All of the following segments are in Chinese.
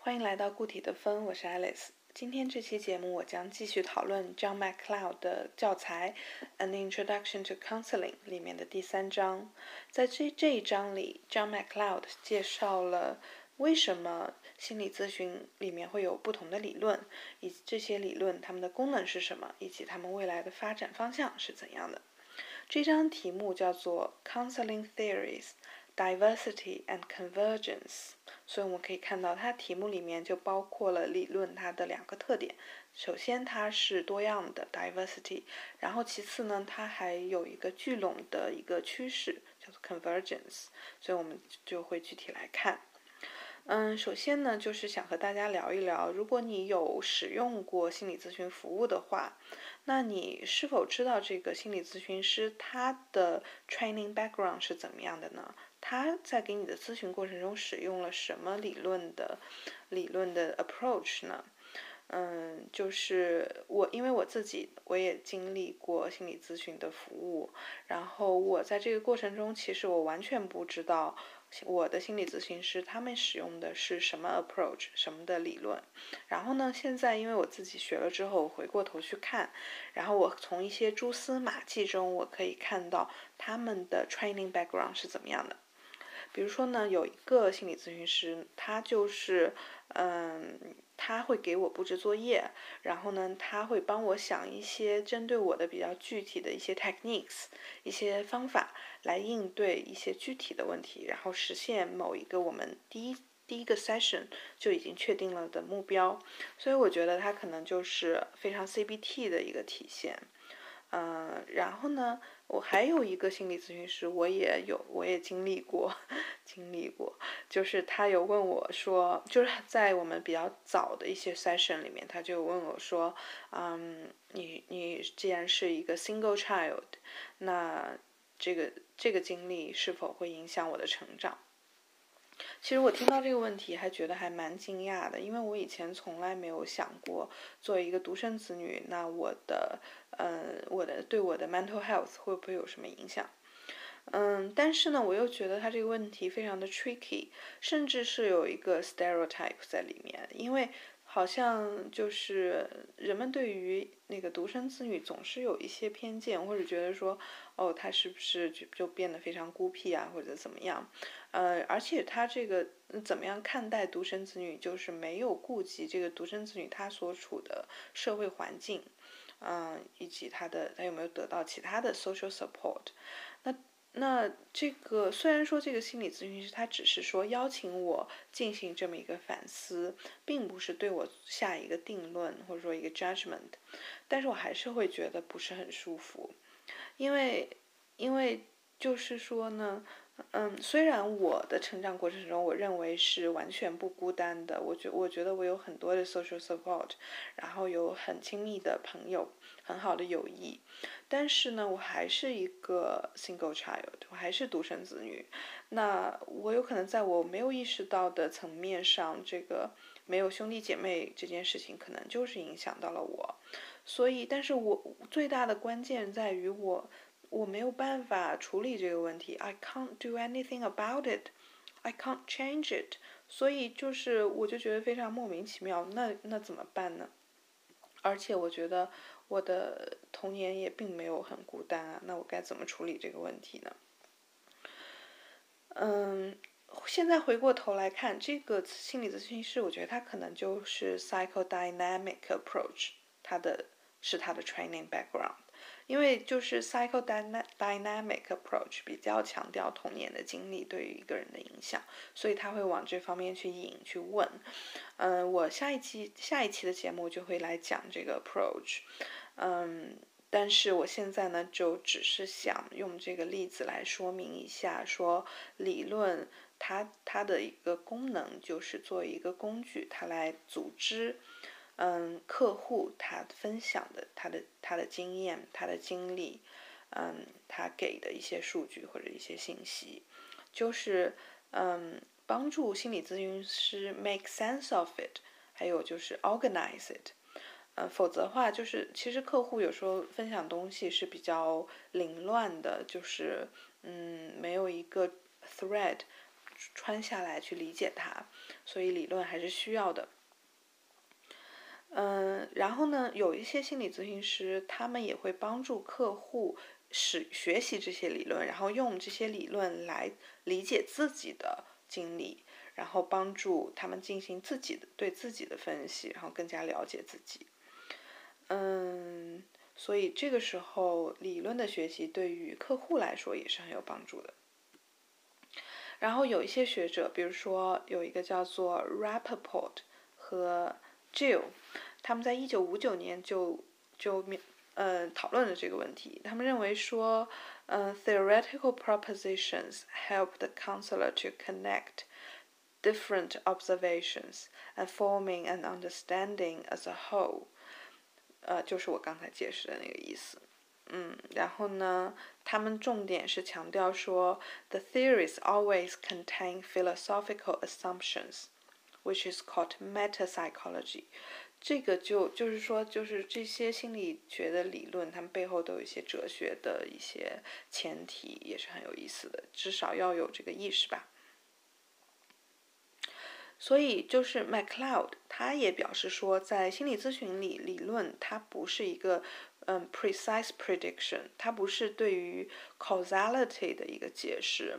欢迎来到固体的风，我是 Alice。今天这期节目我将继续讨论 John MacLeod 的教材《An Introduction to Counseling》里面的第三章。在这这一章里，John MacLeod 介绍了为什么心理咨询里面会有不同的理论，以及这些理论它们的功能是什么，以及它们未来的发展方向是怎样的。这章题目叫做 Counseling Theories。Diversity and convergence，所以我们可以看到，它题目里面就包括了理论它的两个特点。首先，它是多样的 diversity，然后其次呢，它还有一个聚拢的一个趋势，叫做 convergence。所以我们就会具体来看。嗯，首先呢，就是想和大家聊一聊，如果你有使用过心理咨询服务的话，那你是否知道这个心理咨询师他的 training background 是怎么样的呢？他在给你的咨询过程中使用了什么理论的理论的 approach 呢？嗯，就是我，因为我自己我也经历过心理咨询的服务，然后我在这个过程中，其实我完全不知道我的心理咨询师他们使用的是什么 approach 什么的理论。然后呢，现在因为我自己学了之后，我回过头去看，然后我从一些蛛丝马迹中，我可以看到他们的 training background 是怎么样的。比如说呢，有一个心理咨询师，他就是，嗯，他会给我布置作业，然后呢，他会帮我想一些针对我的比较具体的一些 techniques，一些方法来应对一些具体的问题，然后实现某一个我们第一第一个 session 就已经确定了的目标。所以我觉得他可能就是非常 CBT 的一个体现。嗯，然后呢，我还有一个心理咨询师，我也有，我也经历过，经历过，就是他有问我说，就是在我们比较早的一些 session 里面，他就问我说，嗯，你你既然是一个 single child，那这个这个经历是否会影响我的成长？其实我听到这个问题还觉得还蛮惊讶的，因为我以前从来没有想过，作为一个独生子女，那我的，呃，我的对我的 mental health 会不会有什么影响？嗯，但是呢，我又觉得他这个问题非常的 tricky，甚至是有一个 stereotype 在里面，因为。好像就是人们对于那个独生子女总是有一些偏见，或者觉得说，哦，他是不是就就变得非常孤僻啊，或者怎么样？呃，而且他这个怎么样看待独生子女，就是没有顾及这个独生子女他所处的社会环境，嗯，以及他的他有没有得到其他的 social support，那。那这个虽然说这个心理咨询师他只是说邀请我进行这么一个反思，并不是对我下一个定论或者说一个 judgment，但是我还是会觉得不是很舒服，因为因为就是说呢。嗯，虽然我的成长过程中，我认为是完全不孤单的，我觉我觉得我有很多的 social support，然后有很亲密的朋友，很好的友谊，但是呢，我还是一个 single child，我还是独生子女，那我有可能在我没有意识到的层面上，这个没有兄弟姐妹这件事情，可能就是影响到了我，所以，但是我最大的关键在于我。我没有办法处理这个问题，I can't do anything about it, I can't change it。所以就是，我就觉得非常莫名其妙。那那怎么办呢？而且我觉得我的童年也并没有很孤单啊。那我该怎么处理这个问题呢？嗯，现在回过头来看，这个心理咨询师，我觉得他可能就是 psychodynamic approach，他的是他的 training background。因为就是 psychodynamic approach 比较强调童年的经历对于一个人的影响，所以他会往这方面去引去问。嗯，我下一期下一期的节目就会来讲这个 approach。嗯，但是我现在呢，就只是想用这个例子来说明一下，说理论它它的一个功能就是作为一个工具，它来组织。嗯，客户他分享的他的他的经验，他的经历，嗯，他给的一些数据或者一些信息，就是嗯，帮助心理咨询师 make sense of it，还有就是 organize it，嗯，否则的话就是其实客户有时候分享东西是比较凌乱的，就是嗯，没有一个 thread 穿下来去理解它，所以理论还是需要的。嗯，然后呢，有一些心理咨询师，他们也会帮助客户使学习这些理论，然后用这些理论来理解自己的经历，然后帮助他们进行自己的对自己的分析，然后更加了解自己。嗯，所以这个时候理论的学习对于客户来说也是很有帮助的。然后有一些学者，比如说有一个叫做 Rappaport 和 Jill，他们在一九五九年就就面呃讨论了这个问题。他们认为说，嗯，theoretical propositions help the counselor to connect different observations and forming an understanding as a whole。呃，就是我刚才解释的那个意思。嗯，然后呢，他们重点是强调说，the theories always contain philosophical Which is called meta psychology。这个就就是说，就是这些心理学的理论，它们背后都有一些哲学的一些前提，也是很有意思的。至少要有这个意识吧。所以就是 MacLeod，他也表示说，在心理咨询里，理论它不是一个嗯 precise prediction，它不是对于 causality 的一个解释，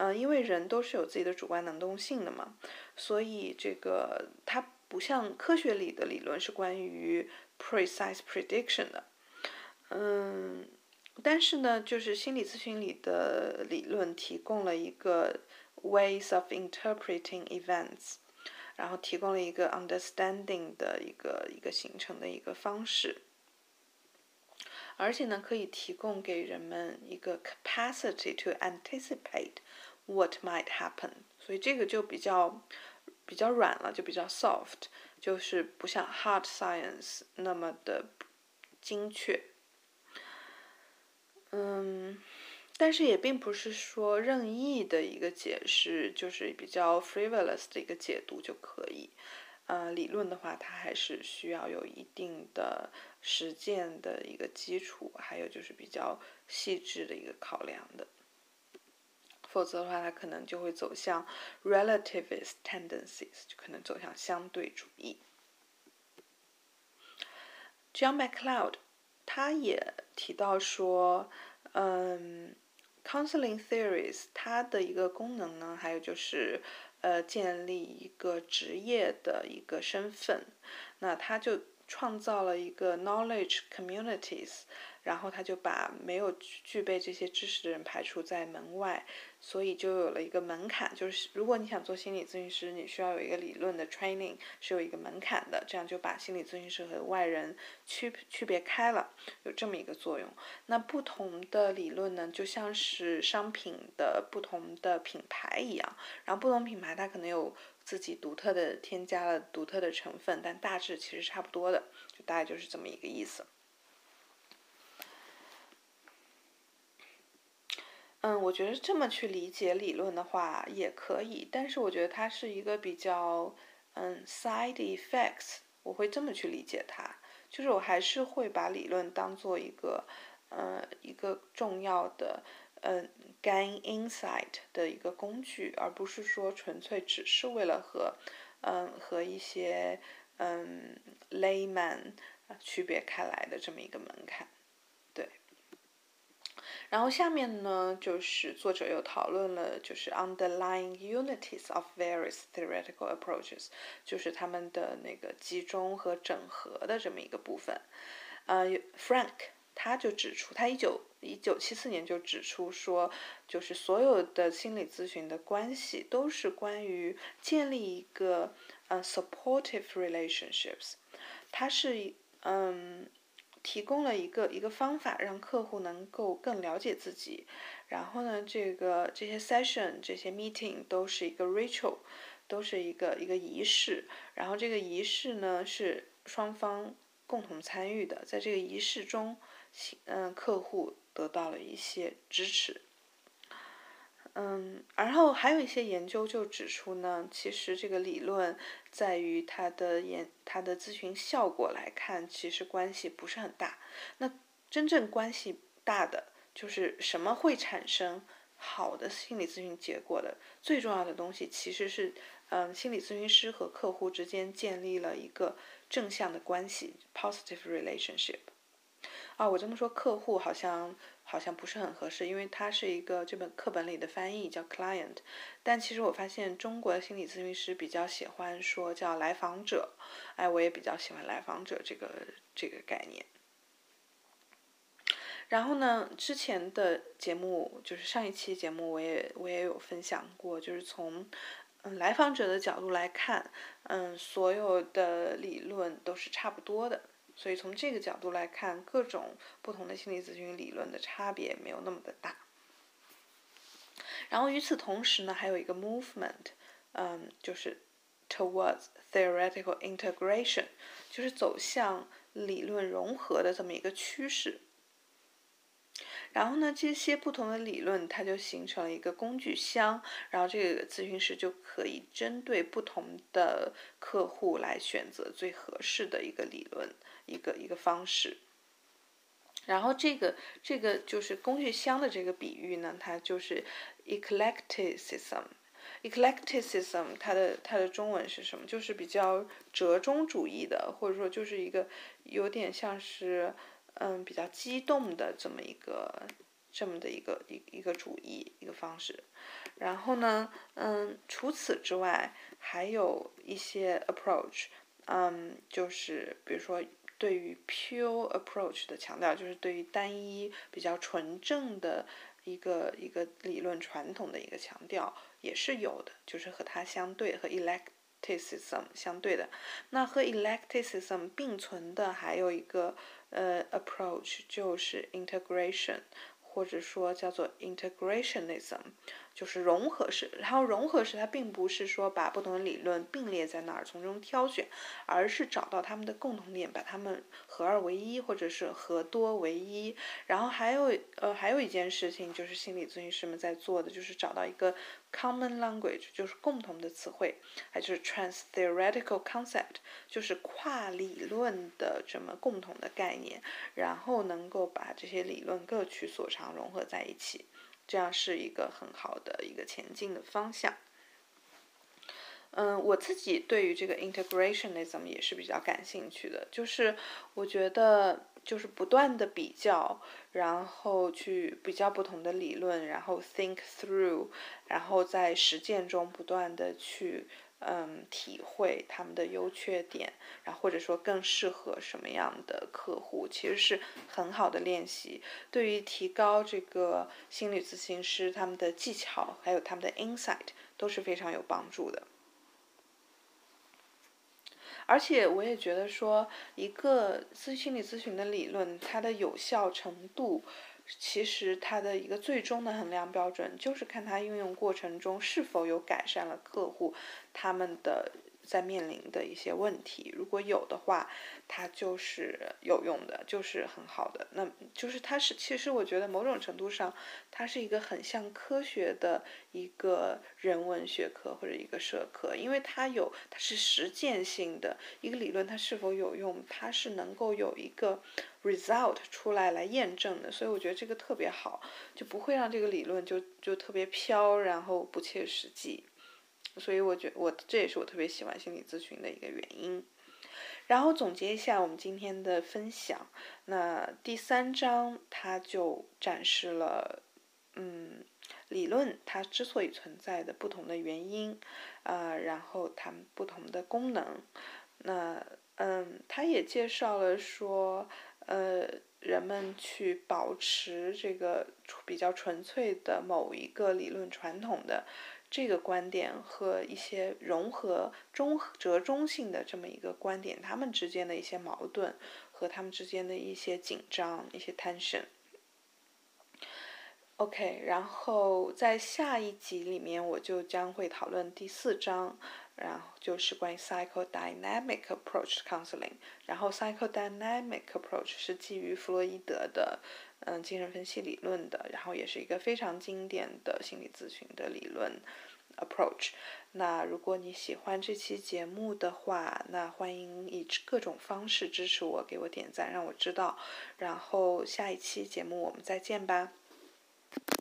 嗯，因为人都是有自己的主观能动性的嘛，所以这个它不像科学里的理论是关于 precise prediction 的，嗯，但是呢，就是心理咨询里的理论提供了一个。ways of interpreting events，然后提供了一个 understanding 的一个一个形成的一个方式，而且呢，可以提供给人们一个 capacity to anticipate what might happen，所以这个就比较比较软了，就比较 soft，就是不像 hard science 那么的精确，嗯。但是也并不是说任意的一个解释，就是比较 frivolous 的一个解读就可以。呃，理论的话，它还是需要有一定的实践的一个基础，还有就是比较细致的一个考量的。否则的话，它可能就会走向 relativist tendencies，就可能走向相对主义。John MacLeod 他也提到说，嗯。Counseling theories，它的一个功能呢，还有就是，呃，建立一个职业的一个身份，那他就创造了一个 knowledge communities。然后他就把没有具备这些知识的人排除在门外，所以就有了一个门槛，就是如果你想做心理咨询师，你需要有一个理论的 training，是有一个门槛的，这样就把心理咨询师和外人区区别开了，有这么一个作用。那不同的理论呢，就像是商品的不同的品牌一样，然后不同品牌它可能有自己独特的添加了独特的成分，但大致其实差不多的，就大概就是这么一个意思。嗯，我觉得这么去理解理论的话也可以，但是我觉得它是一个比较嗯 side effects，我会这么去理解它，就是我还是会把理论当做一个呃一个重要的嗯 gain insight 的一个工具，而不是说纯粹只是为了和嗯和一些嗯 layman 区别开来的这么一个门槛。然后下面呢，就是作者又讨论了，就是 underlying unities of various theoretical approaches，就是他们的那个集中和整合的这么一个部分。呃，Frank 他就指出，他一九一九七四年就指出说，就是所有的心理咨询的关系都是关于建立一个呃 supportive relationships，它是嗯。提供了一个一个方法，让客户能够更了解自己。然后呢，这个这些 session、这些 meeting 都是一个 ritual，都是一个一个仪式。然后这个仪式呢是双方共同参与的，在这个仪式中，嗯，客户得到了一些支持。嗯，然后还有一些研究就指出呢，其实这个理论在于它的研它的咨询效果来看，其实关系不是很大。那真正关系大的就是什么会产生好的心理咨询结果的最重要的东西，其实是，嗯，心理咨询师和客户之间建立了一个正向的关系 （positive relationship）。啊，我这么说，客户好像好像不是很合适，因为它是一个这本课本里的翻译叫 client，但其实我发现中国的心理咨询师比较喜欢说叫来访者，哎，我也比较喜欢来访者这个这个概念。然后呢，之前的节目就是上一期节目，我也我也有分享过，就是从嗯来访者的角度来看，嗯，所有的理论都是差不多的。所以从这个角度来看，各种不同的心理咨询理论的差别没有那么的大。然后与此同时呢，还有一个 movement，嗯，就是 towards theoretical integration，就是走向理论融合的这么一个趋势。然后呢，这些不同的理论，它就形成了一个工具箱，然后这个咨询师就可以针对不同的客户来选择最合适的一个理论。一个一个方式，然后这个这个就是工具箱的这个比喻呢，它就是 eclecticism。eclecticism 它的它的中文是什么？就是比较折中主义的，或者说就是一个有点像是嗯比较激动的这么一个这么的一个一一个主义一个方式。然后呢，嗯，除此之外还有一些 approach，嗯，就是比如说。对于 pure approach 的强调，就是对于单一比较纯正的一个一个理论传统的一个强调，也是有的，就是和它相对，和 electicism 相对的。那和 electicism 并存的还有一个呃 approach，就是 integration，或者说叫做 integrationism。就是融合式，然后融合式它并不是说把不同的理论并列在那儿从中挑选，而是找到他们的共同点，把它们合二为一，或者是合多为一。然后还有呃还有一件事情就是心理咨询师们在做的，就是找到一个 common language，就是共同的词汇，还就是 trans theoretical concept，就是跨理论的这么共同的概念，然后能够把这些理论各取所长融合在一起。这样是一个很好的一个前进的方向。嗯，我自己对于这个 integrationism 也是比较感兴趣的，就是我觉得就是不断的比较，然后去比较不同的理论，然后 think through，然后在实践中不断的去。嗯，体会他们的优缺点，然后或者说更适合什么样的客户，其实是很好的练习。对于提高这个心理咨询师他们的技巧，还有他们的 insight 都是非常有帮助的。而且我也觉得说，一个咨心理咨询的理论，它的有效程度。其实它的一个最终的衡量标准，就是看它应用过程中是否有改善了客户他们的。在面临的一些问题，如果有的话，它就是有用的，就是很好的。那就是它是，其实我觉得某种程度上，它是一个很像科学的一个人文学科或者一个社科，因为它有，它是实践性的一个理论，它是否有用，它是能够有一个 result 出来来验证的。所以我觉得这个特别好，就不会让这个理论就就特别飘，然后不切实际。所以我觉我这也是我特别喜欢心理咨询的一个原因。然后总结一下我们今天的分享，那第三章它就展示了，嗯，理论它之所以存在的不同的原因，啊，然后它们不同的功能。那嗯，它也介绍了说，呃，人们去保持这个比较纯粹的某一个理论传统的。这个观点和一些融合中折中性的这么一个观点，他们之间的一些矛盾和他们之间的一些紧张、一些 tension。OK，然后在下一集里面，我就将会讨论第四章，然后就是关于 psychodynamic approach counseling。然后 psychodynamic approach 是基于弗洛伊德的嗯精神分析理论的，然后也是一个非常经典的心理咨询的理论。approach，那如果你喜欢这期节目的话，那欢迎以各种方式支持我，给我点赞，让我知道。然后下一期节目我们再见吧。